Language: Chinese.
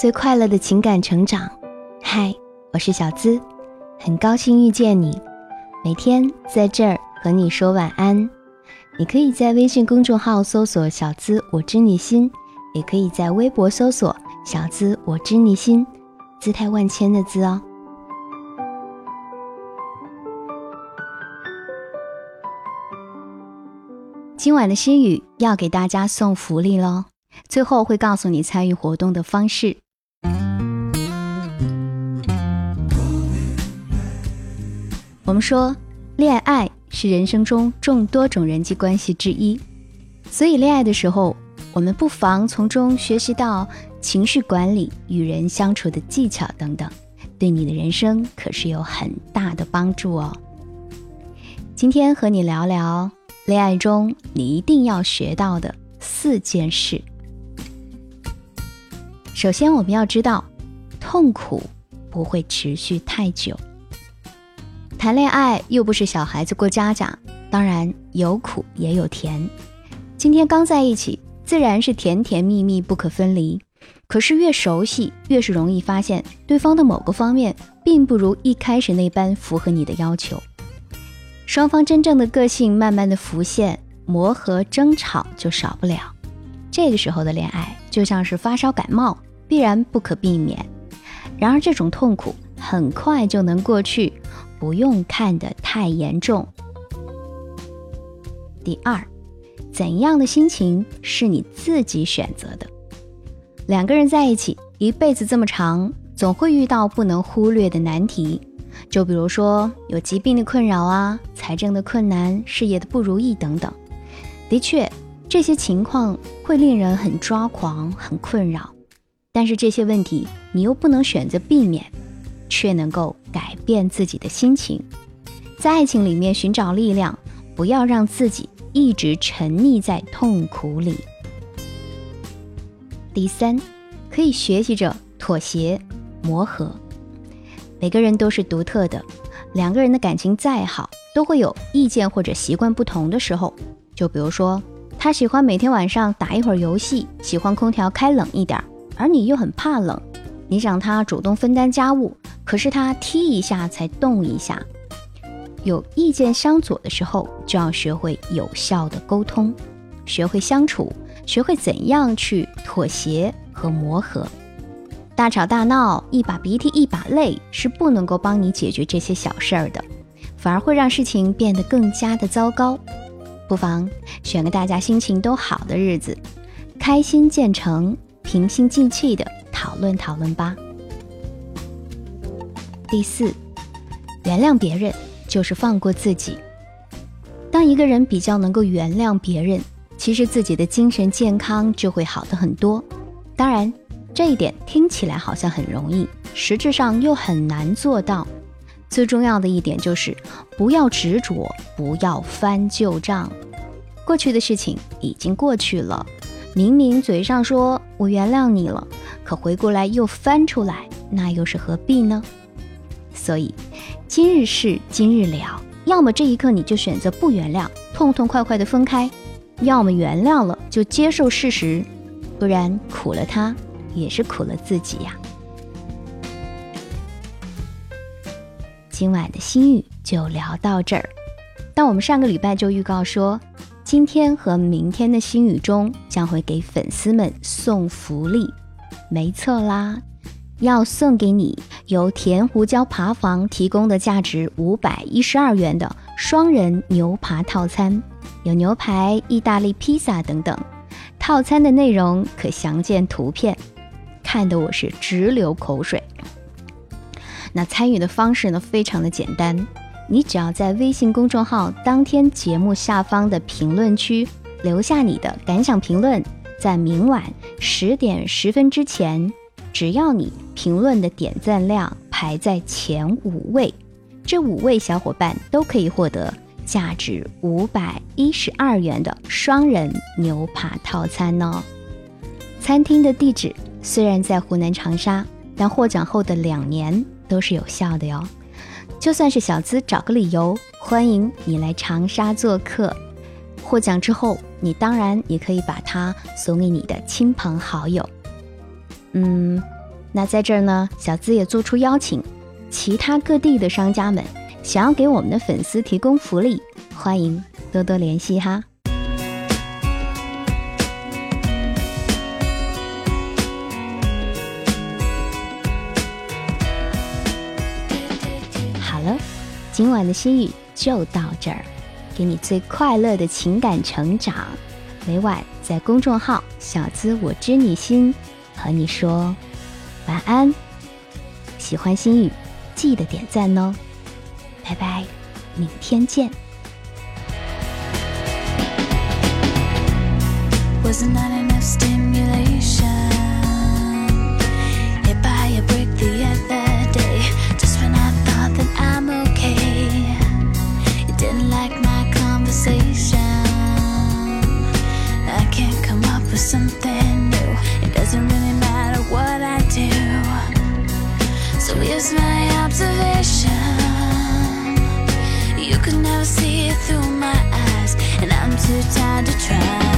最快乐的情感成长。嗨，我是小资，很高兴遇见你。每天在这儿和你说晚安。你可以在微信公众号搜索“小资我知你心”，也可以在微博搜索“小资我知你心”，姿态万千的“资”哦。今晚的心语要给大家送福利喽！最后会告诉你参与活动的方式。我们说，恋爱是人生中众多种人际关系之一，所以恋爱的时候，我们不妨从中学习到情绪管理、与人相处的技巧等等，对你的人生可是有很大的帮助哦。今天和你聊聊恋爱中你一定要学到的四件事。首先，我们要知道，痛苦不会持续太久。谈恋爱又不是小孩子过家家，当然有苦也有甜。今天刚在一起，自然是甜甜蜜蜜不可分离。可是越熟悉，越是容易发现对方的某个方面，并不如一开始那般符合你的要求。双方真正的个性慢慢的浮现，磨合争吵就少不了。这个时候的恋爱，就像是发烧感冒。必然不可避免，然而这种痛苦很快就能过去，不用看得太严重。第二，怎样的心情是你自己选择的？两个人在一起一辈子这么长，总会遇到不能忽略的难题，就比如说有疾病的困扰啊，财政的困难，事业的不如意等等。的确，这些情况会令人很抓狂，很困扰。但是这些问题你又不能选择避免，却能够改变自己的心情，在爱情里面寻找力量，不要让自己一直沉溺在痛苦里。第三，可以学习着妥协、磨合。每个人都是独特的，两个人的感情再好，都会有意见或者习惯不同的时候。就比如说，他喜欢每天晚上打一会儿游戏，喜欢空调开冷一点。而你又很怕冷，你想他主动分担家务，可是他踢一下才动一下。有意见相左的时候，就要学会有效的沟通，学会相处，学会怎样去妥协和磨合。大吵大闹，一把鼻涕一把泪，是不能够帮你解决这些小事儿的，反而会让事情变得更加的糟糕。不妨选个大家心情都好的日子，开心见诚。平心静气的讨论讨论吧。第四，原谅别人就是放过自己。当一个人比较能够原谅别人，其实自己的精神健康就会好的很多。当然，这一点听起来好像很容易，实质上又很难做到。最重要的一点就是不要执着，不要翻旧账。过去的事情已经过去了。明明嘴上说我原谅你了，可回过来又翻出来，那又是何必呢？所以，今日事今日了，要么这一刻你就选择不原谅，痛痛快快的分开；要么原谅了就接受事实，不然苦了他，也是苦了自己呀。今晚的心语就聊到这儿，但我们上个礼拜就预告说。今天和明天的心语中将会给粉丝们送福利，没错啦，要送给你由甜胡椒扒房提供的价值五百一十二元的双人牛扒套餐，有牛排、意大利披萨等等。套餐的内容可详见图片，看得我是直流口水。那参与的方式呢，非常的简单。你只要在微信公众号当天节目下方的评论区留下你的感想评论，在明晚十点十分之前，只要你评论的点赞量排在前五位，这五位小伙伴都可以获得价值五百一十二元的双人牛扒套餐哦。餐厅的地址虽然在湖南长沙，但获奖后的两年都是有效的哟。就算是小资找个理由，欢迎你来长沙做客。获奖之后，你当然也可以把它送给你的亲朋好友。嗯，那在这儿呢，小资也做出邀请，其他各地的商家们想要给我们的粉丝提供福利，欢迎多多联系哈。好了，今晚的心语就到这儿，给你最快乐的情感成长。每晚在公众号“小资我知你心”和你说。晚安，喜欢心语记得点赞哦，拜拜，明天见。Here's my observation. You could never see it through my eyes And I'm too tired to try